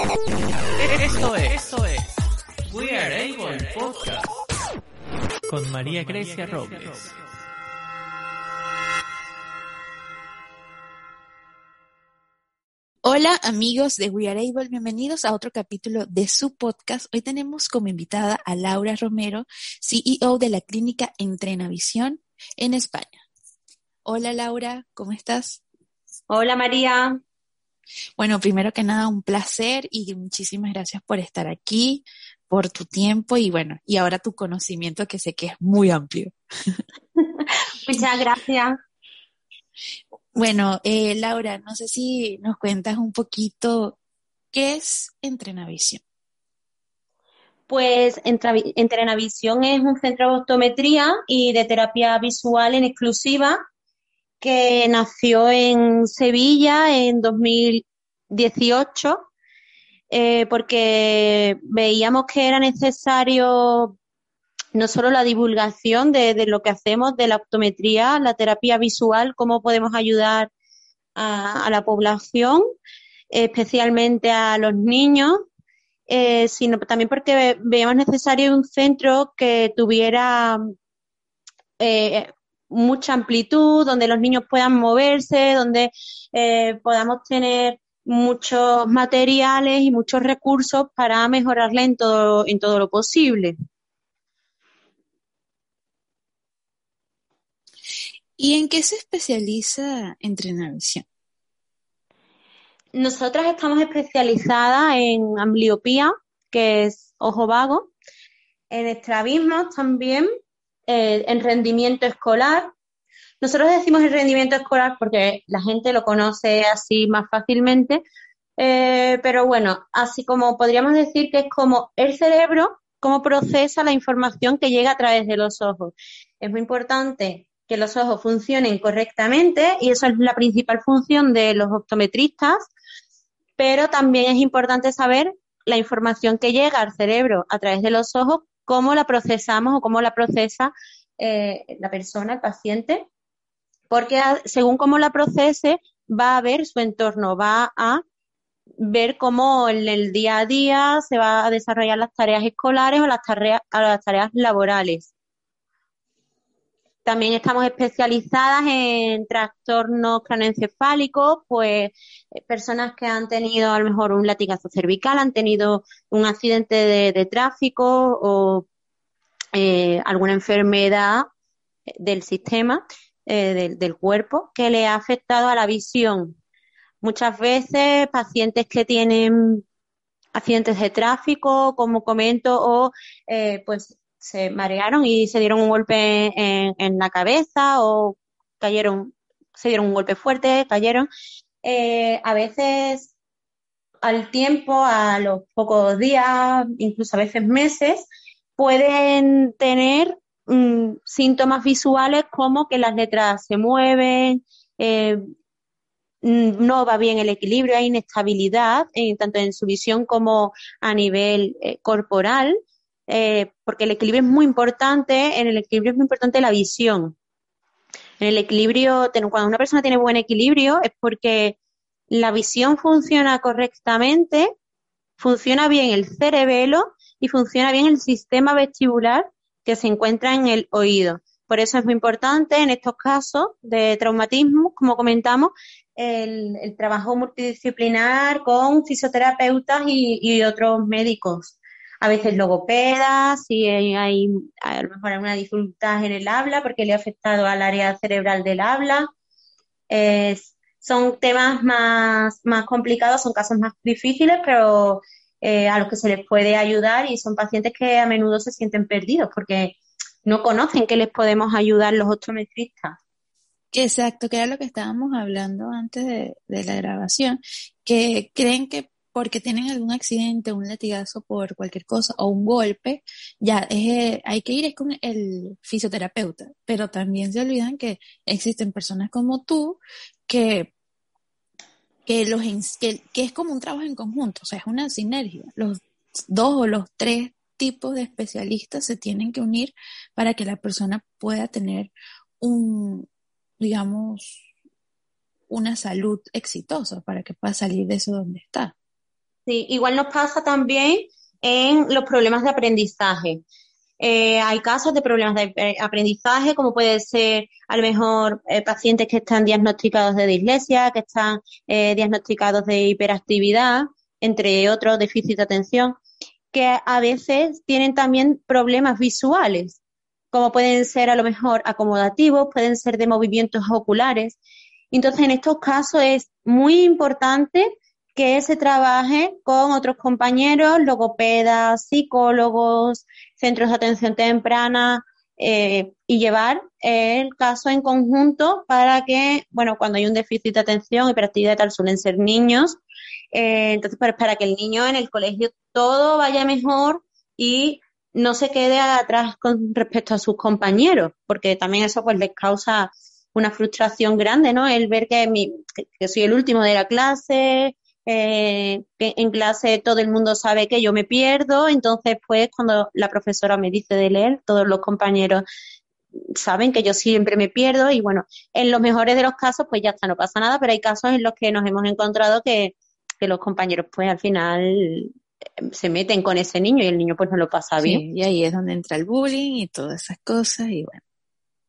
Esto es, esto es We Are Able Podcast con María Grecia Robles. Hola amigos de We Are Able, bienvenidos a otro capítulo de su podcast. Hoy tenemos como invitada a Laura Romero, CEO de la clínica Entrenavisión en España. Hola Laura, ¿cómo estás? Hola María. Bueno, primero que nada, un placer y muchísimas gracias por estar aquí, por tu tiempo y bueno, y ahora tu conocimiento que sé que es muy amplio. Muchas gracias. Bueno, eh, Laura, no sé si nos cuentas un poquito qué es Entrenavisión. Pues Entrenavisión es un centro de optometría y de terapia visual en exclusiva que nació en Sevilla en 2018 eh, porque veíamos que era necesario no solo la divulgación de, lo que hacemos de la optometría, la terapia visual, cómo podemos ayudar a, la población, especialmente a los niños, eh, sino también porque veíamos necesario un centro que tuviera eh, mucha amplitud, donde los niños puedan moverse, donde eh, podamos tener muchos materiales y muchos recursos para mejorarle en todo, en todo lo posible. ¿Y en qué se especializa Entrenavisión? Nosotras estamos especializadas en ambliopía, que es ojo vago, en estrabismo también, eh, en rendimiento escolar. Nosotros decimos el rendimiento escolar porque la gente lo conoce así más fácilmente, eh, pero bueno, así como podríamos decir que es como el cerebro, cómo procesa la información que llega a través de los ojos. Es muy importante que los ojos funcionen correctamente y eso es la principal función de los optometristas, pero también es importante saber la información que llega al cerebro a través de los ojos, cómo la procesamos o cómo la procesa eh, la persona, el paciente, porque según cómo la procese va a ver su entorno, va a ver cómo en el día a día se va a desarrollar las tareas escolares o las tareas, las tareas laborales. También estamos especializadas en trastornos craneoencefálicos, pues eh, personas que han tenido a lo mejor un latigazo cervical, han tenido un accidente de, tráfico o eh, alguna enfermedad del sistema, eh, del, cuerpo, que le ha afectado a la visión. Muchas veces pacientes que tienen accidentes de tráfico, como comento, o pues se marearon y se dieron un golpe en, la cabeza o cayeron, se dieron un golpe fuerte, cayeron. Eh, a veces al tiempo, a los pocos días, incluso a veces meses, pueden tener mm, síntomas visuales como que las letras se mueven, eh, mm, no va bien el equilibrio, hay inestabilidad, eh, tanto en su visión como a nivel corporal. Eh, porque el equilibrio es muy importante, en el equilibrio es muy importante la visión. En el equilibrio, cuando una persona tiene buen equilibrio es porque la visión funciona correctamente, funciona bien el cerebelo y funciona bien el sistema vestibular que se encuentra en el oído. Por eso es muy importante en estos casos de traumatismo, como comentamos, el, trabajo multidisciplinar con fisioterapeutas y otros médicos a veces logopedas, si hay, a lo mejor alguna dificultad en el habla porque le ha afectado al área cerebral del habla. son temas más, más complicados, son casos más difíciles, pero eh, a los que se les puede ayudar y son pacientes que a menudo se sienten perdidos porque no conocen que les podemos ayudar los optometristas. Exacto, que era lo que estábamos hablando antes de, de la grabación, que creen que porque tienen algún accidente, un latigazo por cualquier cosa o un golpe, ya eh, hay que ir es con el fisioterapeuta, pero también se olvidan que existen personas como tú que que, los, que, que es como un trabajo en conjunto, o sea, es una sinergia. Los dos o los tres tipos de especialistas se tienen que unir para que la persona pueda tener un, digamos, una salud exitosa, para que pueda salir de eso donde está. Sí, igual nos pasa también en los problemas de aprendizaje. Eh, hay casos de problemas de eh, aprendizaje, como puede ser a lo mejor eh, pacientes que están diagnosticados de dislexia, que están diagnosticados de hiperactividad, entre otros déficit de atención, que a veces tienen también problemas visuales, como pueden ser a lo mejor acomodativos, pueden ser de movimientos oculares. Entonces, en estos casos es muy importante que se trabaje con otros compañeros, logopedas, psicólogos, centros de atención temprana eh, y llevar el caso en conjunto para que, bueno, cuando hay un déficit de atención, hiperactividad y tal, suelen ser niños, eh, entonces para, para que el niño en el colegio todo vaya mejor y no se quede atrás con respecto a sus compañeros, porque también eso pues les causa una frustración grande, ¿no? El ver que, mi, que soy el último de la clase, eh, en clase todo el mundo sabe que yo me pierdo, entonces pues cuando la profesora me dice de leer, todos los compañeros saben que yo siempre me pierdo y bueno, en los mejores de los casos pues ya está, no pasa nada, pero hay casos en los que nos hemos encontrado que, que los compañeros pues al final eh, se meten con ese niño y el niño pues no lo pasa bien. y ahí es donde entra el bullying y todas esas cosas y bueno.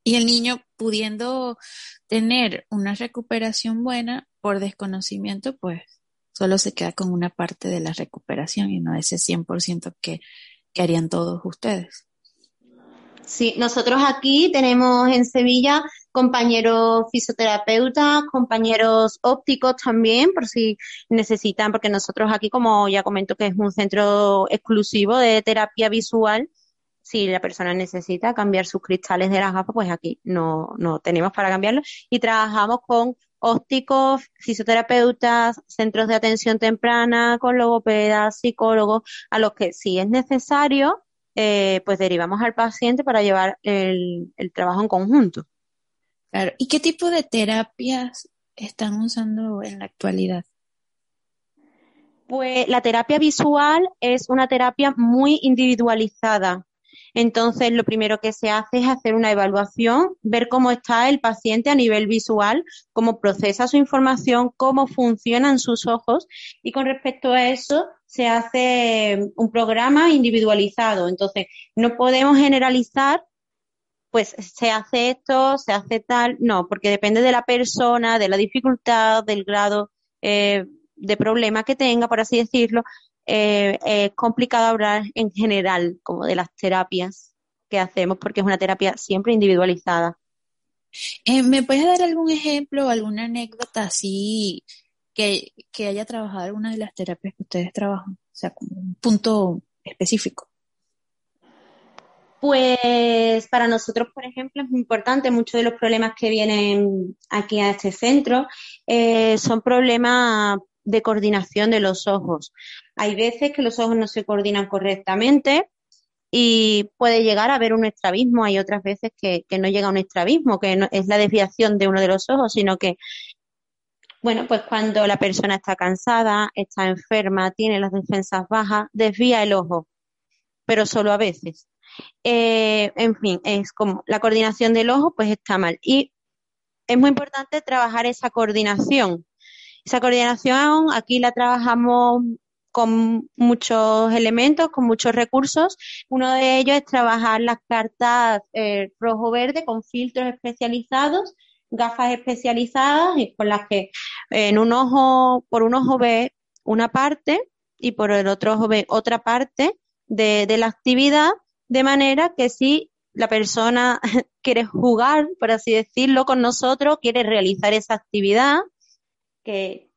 Y el niño pudiendo tener una recuperación buena por desconocimiento, pues solo se queda con una parte de la recuperación y no ese 100% que, que harían todos ustedes. Sí, nosotros aquí tenemos en Sevilla compañeros fisioterapeutas, compañeros ópticos también, por si necesitan, porque nosotros aquí, como ya comento que es un centro exclusivo de terapia visual, si la persona necesita cambiar sus cristales de las gafas, pues aquí no, no tenemos para cambiarlo. Y trabajamos con ópticos, fisioterapeutas, centros de atención temprana, con logopedas, psicólogos, a los que si es necesario, eh, pues derivamos al paciente para llevar el, el trabajo en conjunto. Claro. ¿Y qué tipo de terapias están usando en la actualidad? Pues la terapia visual es una terapia muy individualizada. Entonces, lo primero que se hace es hacer una evaluación, ver cómo está el paciente a nivel visual, cómo procesa su información, cómo funcionan sus ojos. Y con respecto a eso se hace un programa individualizado. Entonces, no podemos generalizar pues se hace esto, se hace tal, no, porque depende de la persona, de la dificultad, del grado eh, de problema que tenga, por así decirlo, eh, es complicado hablar en general como de las terapias que hacemos porque es una terapia siempre individualizada. Eh, ¿Me puedes dar algún ejemplo o alguna anécdota así que, que haya trabajado alguna de las terapias que ustedes trabajan? O sea, como un punto específico. Pues para nosotros, por ejemplo, es muy importante, muchos de los problemas que vienen aquí a este centro eh, son problemas de coordinación de los ojos. Hay veces que los ojos no se coordinan correctamente y puede llegar a haber un estrabismo. Hay otras veces que, no llega a un estrabismo, que no es la desviación de uno de los ojos, sino que, bueno, pues cuando la persona está cansada, está enferma, tiene las defensas bajas, desvía el ojo, pero solo a veces. Eh, en fin, es como la coordinación del ojo, pues está mal. Y es muy importante trabajar esa coordinación esa coordinación aquí la trabajamos con muchos elementos, con muchos recursos. Uno de ellos es trabajar las cartas eh, rojo-verde con filtros especializados, gafas especializadas y con las que en un ojo, por un ojo ve una parte y por el otro ojo ve otra parte de, de la actividad, de manera que si la persona quiere jugar, por así decirlo, con nosotros, quiere realizar esa actividad, que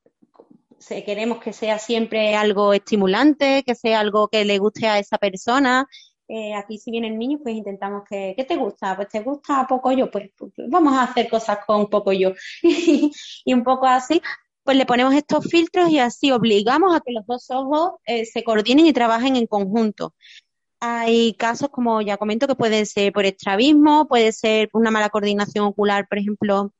queremos que sea siempre algo estimulante, que sea algo que le guste a esa persona. Eh, aquí si viene el niño, pues intentamos que, ¿qué te gusta? Pues te gusta poco yo, pues, pues, vamos a hacer cosas con poco yo. y un poco así, pues le ponemos estos filtros y así obligamos a que los dos ojos eh, se coordinen y trabajen en conjunto. Hay casos, como ya comento, que pueden ser por estrabismo, puede ser una mala coordinación ocular, por ejemplo,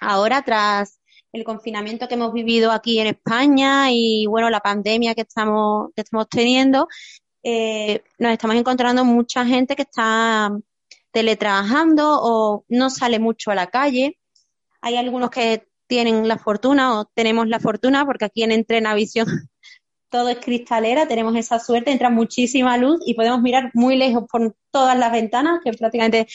ahora tras el confinamiento que hemos vivido aquí en España y bueno, la pandemia que estamos, que estamos teniendo, eh, nos estamos encontrando mucha gente que está teletrabajando o no sale mucho a la calle. Hay algunos que tienen la fortuna o tenemos la fortuna porque aquí en Entrenavisión todo es cristalera, tenemos esa suerte, entra muchísima luz y podemos mirar muy lejos por todas las ventanas, que prácticamente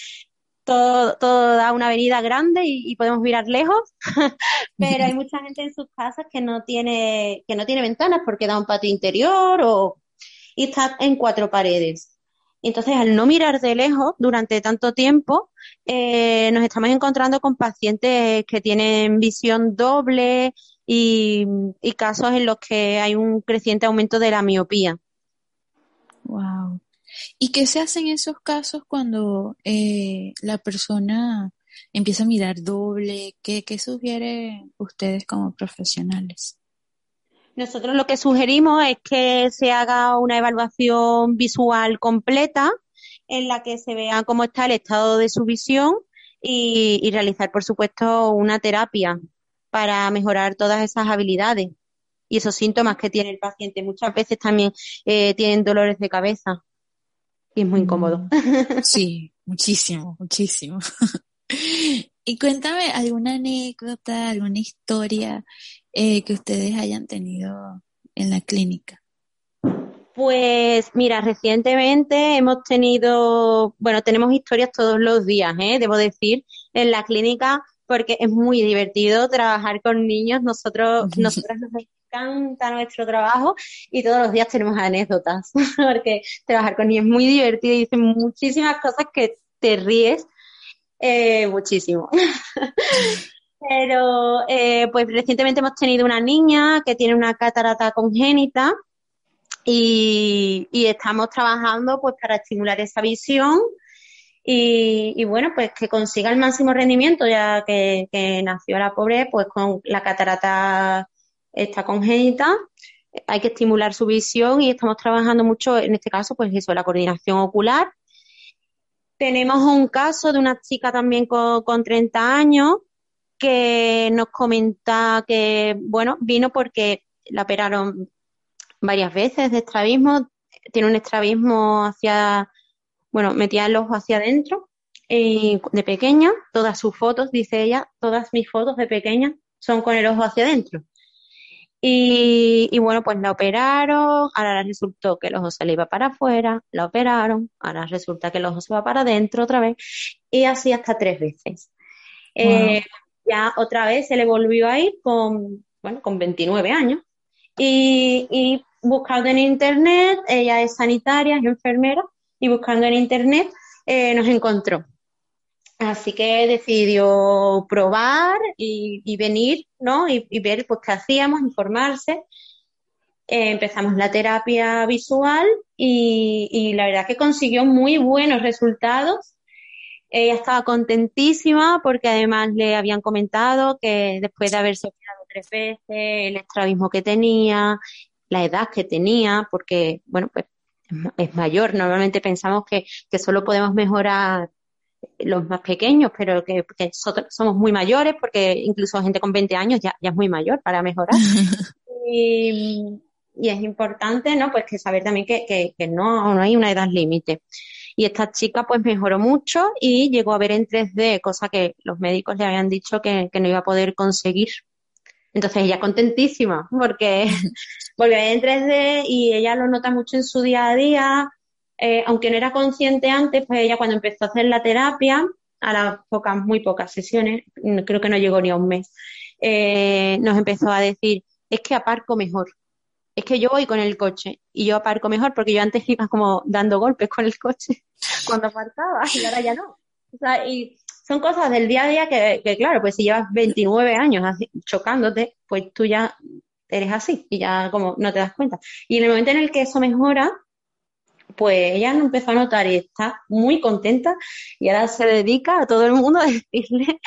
todo, todo da una avenida grande y, podemos mirar lejos, pero hay mucha gente en sus casas que no tiene, que no tiene ventanas porque da un patio interior o, y está en cuatro paredes. Entonces, al no mirar de lejos durante tanto tiempo, eh, nos estamos encontrando con pacientes que tienen visión doble y, casos en los que hay un creciente aumento de la miopía. Wow. ¿Y qué se hace en esos casos cuando eh, la persona empieza a mirar doble? ¿Qué, qué sugiere ustedes como profesionales? Nosotros lo que sugerimos es que se haga una evaluación visual completa en la que se vea cómo está el estado de su visión y, realizar, por supuesto, una terapia para mejorar todas esas habilidades y esos síntomas que tiene el paciente. Muchas veces también eh, tienen dolores de cabeza y es muy incómodo. Mm, sí, muchísimo, muchísimo. y cuéntame alguna anécdota, alguna historia eh, que ustedes hayan tenido en la clínica? Pues mira, recientemente hemos tenido, bueno, tenemos historias todos los días, ¿eh? debo decir, en la clínica, porque es muy divertido trabajar con niños. Nosotros, nosotros nos encanta nuestro trabajo y todos los días tenemos anécdotas, porque trabajar con niños es muy divertido y dicen muchísimas cosas que te ríes eh, muchísimo. Pero eh, pues recientemente hemos tenido una niña que tiene una catarata congénita y, estamos trabajando pues para estimular esa visión y, bueno pues que consiga el máximo rendimiento ya que, nació la pobre pues con la catarata esta congénita hay que estimular su visión y estamos trabajando mucho en este caso pues eso la coordinación ocular tenemos un caso de una chica también con, con 30 años que nos comenta que, bueno, vino porque la operaron varias veces de estrabismo, tiene un estrabismo hacia, bueno, metía el ojo hacia adentro y de pequeña, todas sus fotos, dice ella, todas mis fotos de pequeña son con el ojo hacia adentro. Y, y, bueno, pues la operaron, ahora resultó que el ojo se le iba para afuera, la operaron, ahora resulta que el ojo se va para adentro otra vez, y así hasta tres veces. Eh, ya otra vez se le volvió a ir con, bueno, con 29 años. Y, buscando en internet, ella es sanitaria, es enfermera, y buscando en internet eh, nos encontró. Así que decidió probar y, venir, ¿no? Y, ver pues qué hacíamos, informarse. Eh, empezamos la terapia visual y, y, la verdad que consiguió muy buenos resultados ella estaba contentísima porque además le habían comentado que después de haberse operado tres veces, el estrabismo que tenía, la edad que tenía, porque, bueno, pues es mayor. Normalmente pensamos que solo podemos mejorar los más pequeños, pero que, somos muy mayores, porque incluso gente con 20 años ya, ya es muy mayor para mejorar. y, y, es importante, ¿no? Pues que saber también que, que, que no, no hay una edad límite. Y esta chica pues mejoró mucho y llegó a ver en 3D, cosa que los médicos le habían dicho que, no iba a poder conseguir. Entonces ella contentísima porque volvió a ver en 3D y ella lo nota mucho en su día a día. Eh, aunque no era consciente antes, pues ella cuando empezó a hacer la terapia, a las pocas, muy pocas sesiones, creo que no llegó ni a un mes, eh, nos empezó a decir, es que aparco mejor es que yo voy con el coche y yo aparco mejor porque yo antes iba como dando golpes con el coche cuando aparcaba y ahora ya no. O sea, y son cosas del día a día que, claro, pues si llevas 29 años chocándote, pues tú ya eres así y ya como no te das cuenta. Y en el momento en el que eso mejora, pues ella no empezó a notar y está muy contenta y ahora se dedica a todo el mundo a decirle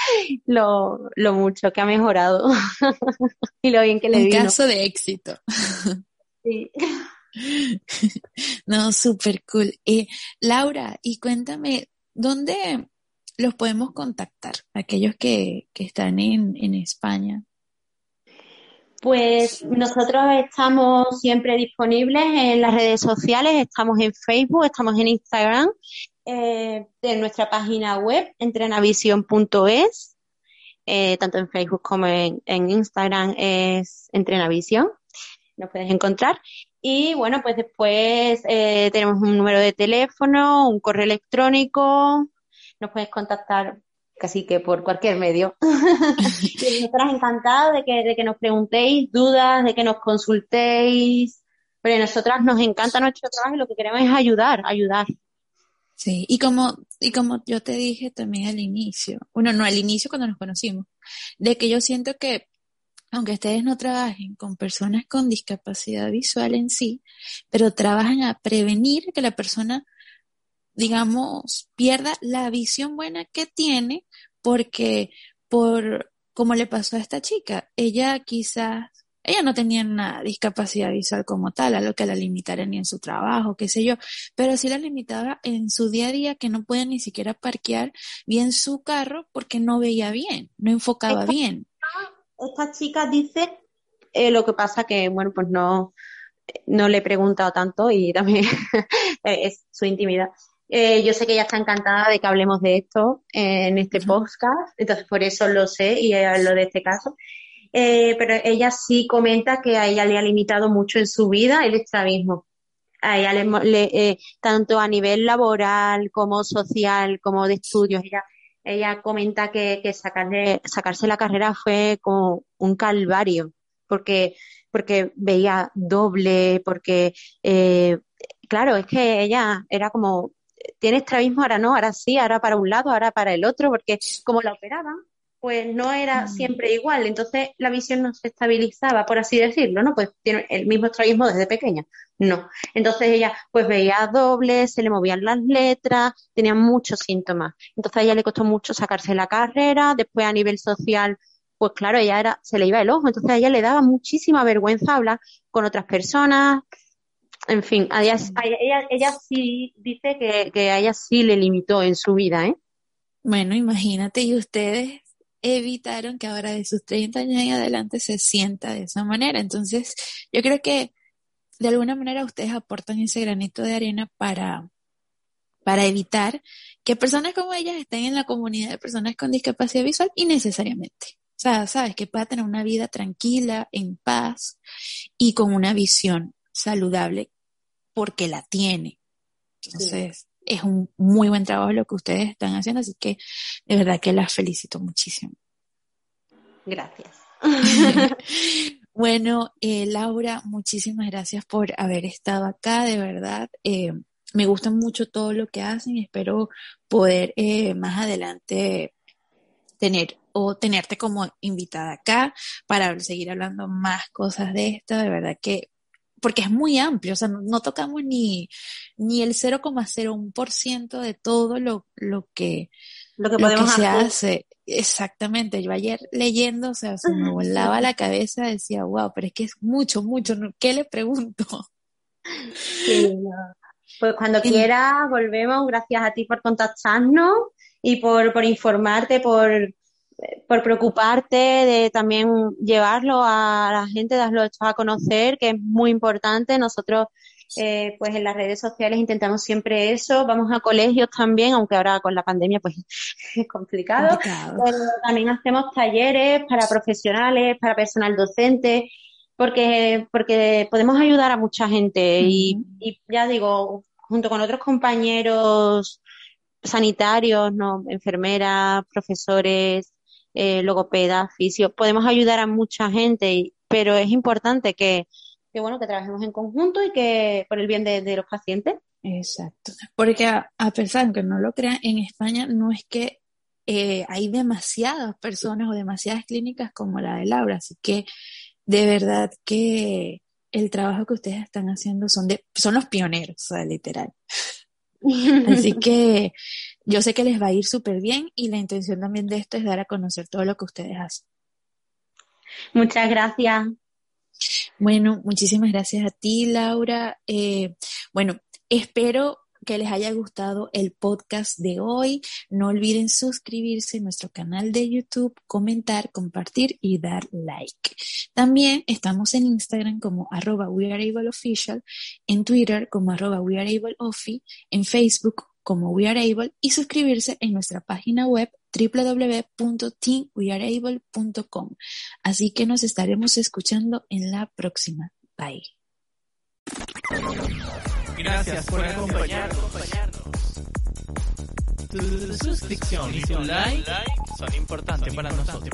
lo, lo mucho que ha mejorado y lo bien que le Un caso de éxito. Sí. No, súper cool. Eh, Laura, y cuéntame, ¿dónde los podemos contactar? Aquellos que, que están en, en España. Pues nosotros estamos siempre disponibles en las redes sociales, estamos en Facebook, estamos en Instagram, eh, en nuestra página web, entrenavision.es, eh, tanto en Facebook como en, Instagram es Entrenavisión. nos puedes encontrar. Y bueno, pues después eh, tenemos un número de teléfono, un correo electrónico, nos puedes contactar casi que por cualquier medio. y nosotras encantadas de que, de que nos preguntéis dudas, de que nos consultéis. Pero a nosotras nos encanta nuestro trabajo y lo que queremos es ayudar, ayudar. Sí, y como, y como yo te dije también al inicio, bueno, no al inicio cuando nos conocimos, de que yo siento que aunque ustedes no trabajen con personas con discapacidad visual en sí, pero trabajan a prevenir que la persona, digamos, pierda la visión buena que tiene porque por como le pasó a esta chica, ella quizás ella no tenía una discapacidad visual como tal, a lo que la limitara ni en su trabajo, qué sé yo, pero sí la limitaba en su día a día que no podía ni siquiera parquear bien su carro porque no veía bien, no enfocaba bien esta chica dice eh, lo que pasa que, bueno, pues no, no le he preguntado tanto y también es su intimidad. Eh, yo sé que ella está encantada de que hablemos de esto en este podcast, entonces por eso lo sé y hablo de este caso. Eh, pero ella sí comenta que a ella le ha limitado mucho en su vida el estrabismo. A ella le, tanto a nivel laboral como social, como de estudios. Ella ella comenta que, que sacarse la carrera fue como un calvario, porque, porque veía doble, porque, eh, claro, es que ella era como, tiene estrabismo, ahora no, ahora sí, ahora para un lado, ahora para el otro, porque como la operaban, pues no era mm. siempre igual, entonces la visión no se estabilizaba, por así decirlo, ¿no? Pues tiene el mismo estrabismo desde pequeña. No. Entonces ella pues veía doble, se le movían las letras, tenía muchos síntomas. Entonces a ella le costó mucho sacarse la carrera, después a nivel social, pues claro, ella era, se le iba el ojo, entonces a ella le daba muchísima vergüenza hablar con otras personas. En fin, a ella, ella, sí dice que, que a ella sí le limitó en su vida, ¿eh? Bueno, imagínate, y ustedes evitaron que ahora de sus 30 años en adelante se sienta de esa manera. Entonces, yo creo que de alguna manera ustedes aportan ese granito de arena para, para evitar que personas como ellas estén en la comunidad de personas con discapacidad visual innecesariamente. O sea, sabes, que pueda tener una vida tranquila, en paz y con una visión saludable porque la tiene. Entonces, es un muy buen trabajo lo que ustedes están haciendo, así que de verdad que las felicito muchísimo. Gracias. Bueno, eh, Laura, muchísimas gracias por haber estado acá, de verdad. Eh, me gusta mucho todo lo que hacen y espero poder eh, más adelante tener o tenerte como invitada acá para seguir hablando más cosas de esto, de verdad que porque es muy amplio, o sea, no, tocamos ni, ni el 0,01% de todo lo, lo que, lo que, podemos se hace. Exactamente, yo ayer leyendo, o sea, se me volaba la cabeza, decía, wow, pero es que es mucho, mucho, ¿qué le pregunto? Sí, pues cuando quieras volvemos, gracias a ti por contactarnos y por, por informarte, por, por preocuparte de también llevarlo a la gente, darlo a conocer, que es muy importante. Nosotros eh, pues en las redes sociales intentamos siempre eso, vamos a colegios también, aunque ahora con la pandemia pues es complicado, pero también hacemos talleres para profesionales, para personal docente, porque, porque podemos ayudar a mucha gente. Y, ya digo, junto con otros compañeros sanitarios, no, enfermeras, profesores, eh, logopedas, fisios, podemos ayudar a mucha gente, pero es importante que, que bueno, que trabajemos en conjunto y que por el bien de, los pacientes. Exacto. Porque a, pesar de que no lo crean, en España no es que eh, hay demasiadas personas o demasiadas clínicas como la de Laura, así que de verdad que el trabajo que ustedes están haciendo son de, son los pioneros, o sea, literal. Así que yo sé que les va a ir súper bien y la intención también de esto es dar a conocer todo lo que ustedes hacen. Muchas gracias. Bueno, muchísimas gracias a ti, Laura. Eh, bueno, espero que les haya gustado el podcast de hoy. No olviden suscribirse a nuestro canal de YouTube, comentar, compartir y dar like. También estamos en Instagram como arroba weareableofficial, en Twitter como arroba weareableofi, en Facebook como We Are Able y suscribirse en nuestra página web www.teamweareable.com. Así que nos estaremos escuchando en la próxima. Bye. Gracias por acompañarnos. Tu suscripción y tu like son importantes para nosotros.